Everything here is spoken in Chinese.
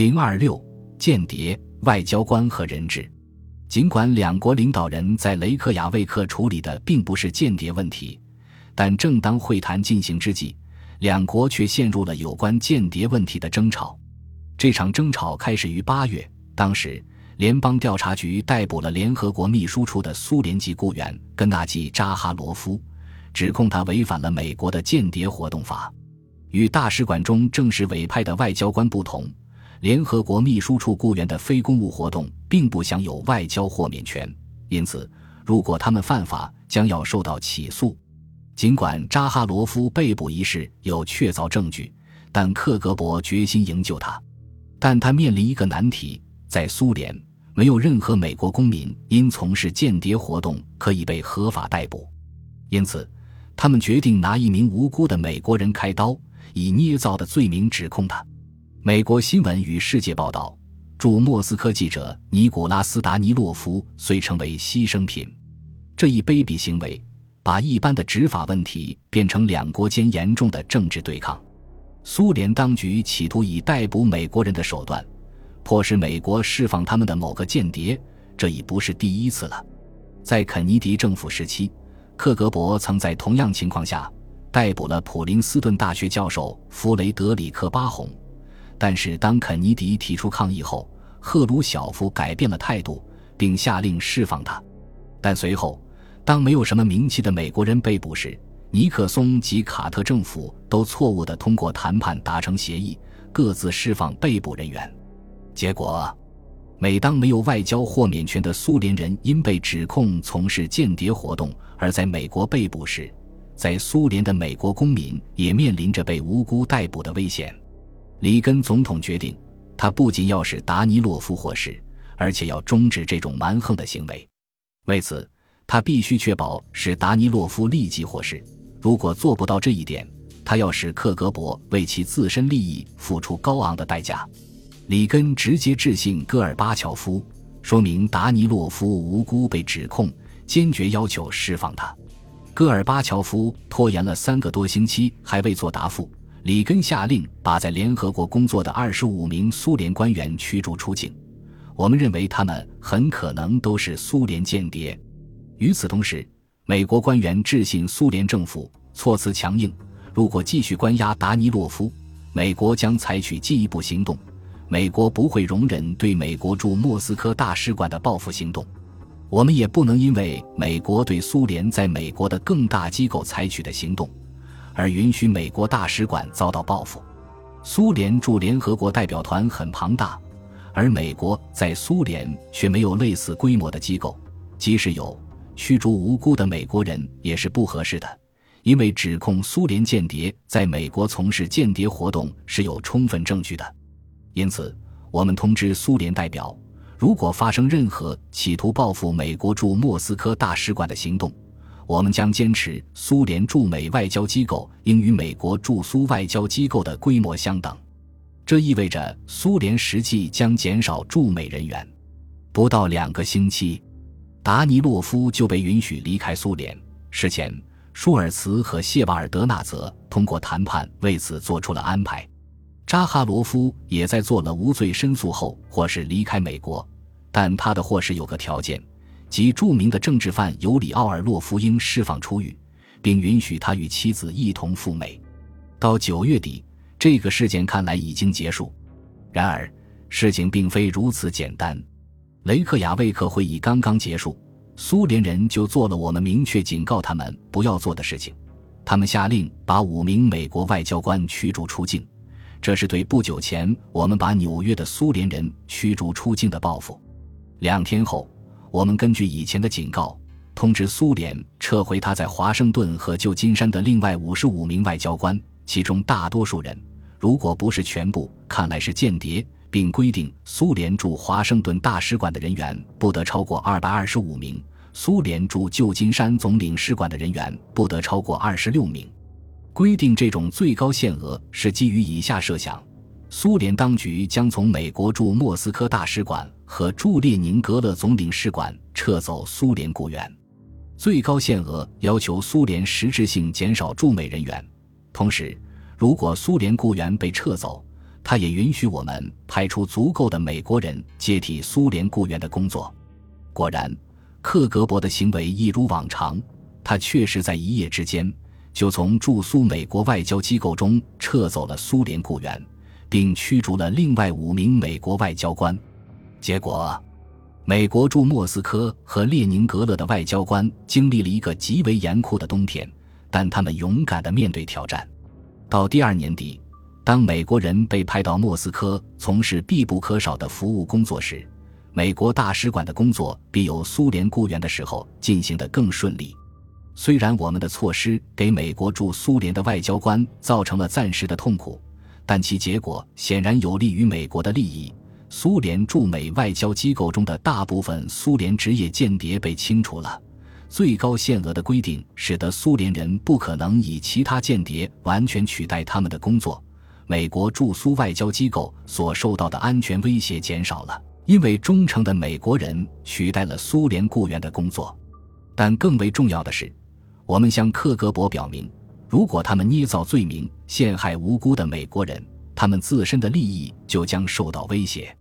零二六间谍外交官和人质。尽管两国领导人在雷克雅未克处理的并不是间谍问题，但正当会谈进行之际，两国却陷入了有关间谍问题的争吵。这场争吵开始于八月，当时联邦调查局逮捕了联合国秘书处的苏联籍雇员根纳季·扎哈罗夫，指控他违反了美国的间谍活动法。与大使馆中正式委派的外交官不同。联合国秘书处雇员的非公务活动并不享有外交豁免权，因此，如果他们犯法，将要受到起诉。尽管扎哈罗夫被捕一事有确凿证据，但克格勃决心营救他。但他面临一个难题：在苏联，没有任何美国公民因从事间谍活动可以被合法逮捕。因此，他们决定拿一名无辜的美国人开刀，以捏造的罪名指控他。美国新闻与世界报道，驻莫斯科记者尼古拉斯·达尼洛夫虽成为牺牲品，这一卑鄙行为把一般的执法问题变成两国间严重的政治对抗。苏联当局企图以逮捕美国人的手段，迫使美国释放他们的某个间谍，这已不是第一次了。在肯尼迪政府时期，克格勃曾在同样情况下逮捕了普林斯顿大学教授弗雷德里克·巴洪。但是，当肯尼迪提出抗议后，赫鲁晓夫改变了态度，并下令释放他。但随后，当没有什么名气的美国人被捕时，尼克松及卡特政府都错误地通过谈判达成协议，各自释放被捕人员。结果，每当没有外交豁免权的苏联人因被指控从事间谍活动而在美国被捕时，在苏联的美国公民也面临着被无辜逮捕的危险。里根总统决定，他不仅要使达尼洛夫获释，而且要终止这种蛮横的行为。为此，他必须确保使达尼洛夫立即获释。如果做不到这一点，他要使克格勃为其自身利益付出高昂的代价。里根直接致信戈尔巴乔夫，说明达尼洛夫无辜被指控，坚决要求释放他。戈尔巴乔夫拖延了三个多星期，还未作答复。里根下令把在联合国工作的二十五名苏联官员驱逐出境。我们认为他们很可能都是苏联间谍。与此同时，美国官员致信苏联政府，措辞强硬：如果继续关押达尼洛夫，美国将采取进一步行动。美国不会容忍对美国驻莫斯科大使馆的报复行动。我们也不能因为美国对苏联在美国的更大机构采取的行动。而允许美国大使馆遭到报复。苏联驻联合国代表团很庞大，而美国在苏联却没有类似规模的机构。即使有，驱逐无辜的美国人也是不合适的，因为指控苏联间谍在美国从事间谍活动是有充分证据的。因此，我们通知苏联代表，如果发生任何企图报复美国驻莫斯科大使馆的行动。我们将坚持苏联驻美外交机构应与美国驻苏外交机构的规模相等，这意味着苏联实际将减少驻美人员。不到两个星期，达尼洛夫就被允许离开苏联。事前，舒尔茨和谢瓦尔德纳泽通过谈判为此做出了安排。扎哈罗夫也在做了无罪申诉后或是离开美国，但他的获释有个条件。即著名的政治犯尤里奥尔洛夫应释放出狱，并允许他与妻子一同赴美。到九月底，这个事件看来已经结束。然而，事情并非如此简单。雷克雅未克会议刚刚结束，苏联人就做了我们明确警告他们不要做的事情。他们下令把五名美国外交官驱逐出境，这是对不久前我们把纽约的苏联人驱逐出境的报复。两天后。我们根据以前的警告，通知苏联撤回他在华盛顿和旧金山的另外五十五名外交官，其中大多数人，如果不是全部，看来是间谍，并规定苏联驻华盛顿大使馆的人员不得超过二百二十五名，苏联驻旧金山总领事馆的人员不得超过二十六名。规定这种最高限额是基于以下设想。苏联当局将从美国驻莫斯科大使馆和驻列宁格勒总领事馆撤走苏联雇员，最高限额要求苏联实质性减少驻美人员。同时，如果苏联雇员被撤走，他也允许我们派出足够的美国人接替苏联雇员的工作。果然，克格勃的行为一如往常，他确实在一夜之间就从驻苏美国外交机构中撤走了苏联雇员，并驱逐了另外五名美国外交官。结果，美国驻莫斯科和列宁格勒的外交官经历了一个极为严酷的冬天，但他们勇敢地面对挑战。到第二年底。当美国人被派到莫斯科从事必不可少的服务工作时，美国大使馆的工作比有苏联雇员的时候进行得更顺利。虽然我们的措施给美国驻苏联的外交官造成了暂时的痛苦，但其结果显然有利于美国的利益。苏联驻美外交机构中的大部分苏联职业间谍被清除了，最高限额的规定使得苏联人不可能以其他间谍完全取代他们的工作。美国驻苏外交机构所受到的安全威胁减少了，因为忠诚的美国人取代了苏联雇员的工作。但更为重要的是，我们向克格勃表明，如果他们捏造罪名陷害无辜的美国人，他们自身的利益就将受到威胁。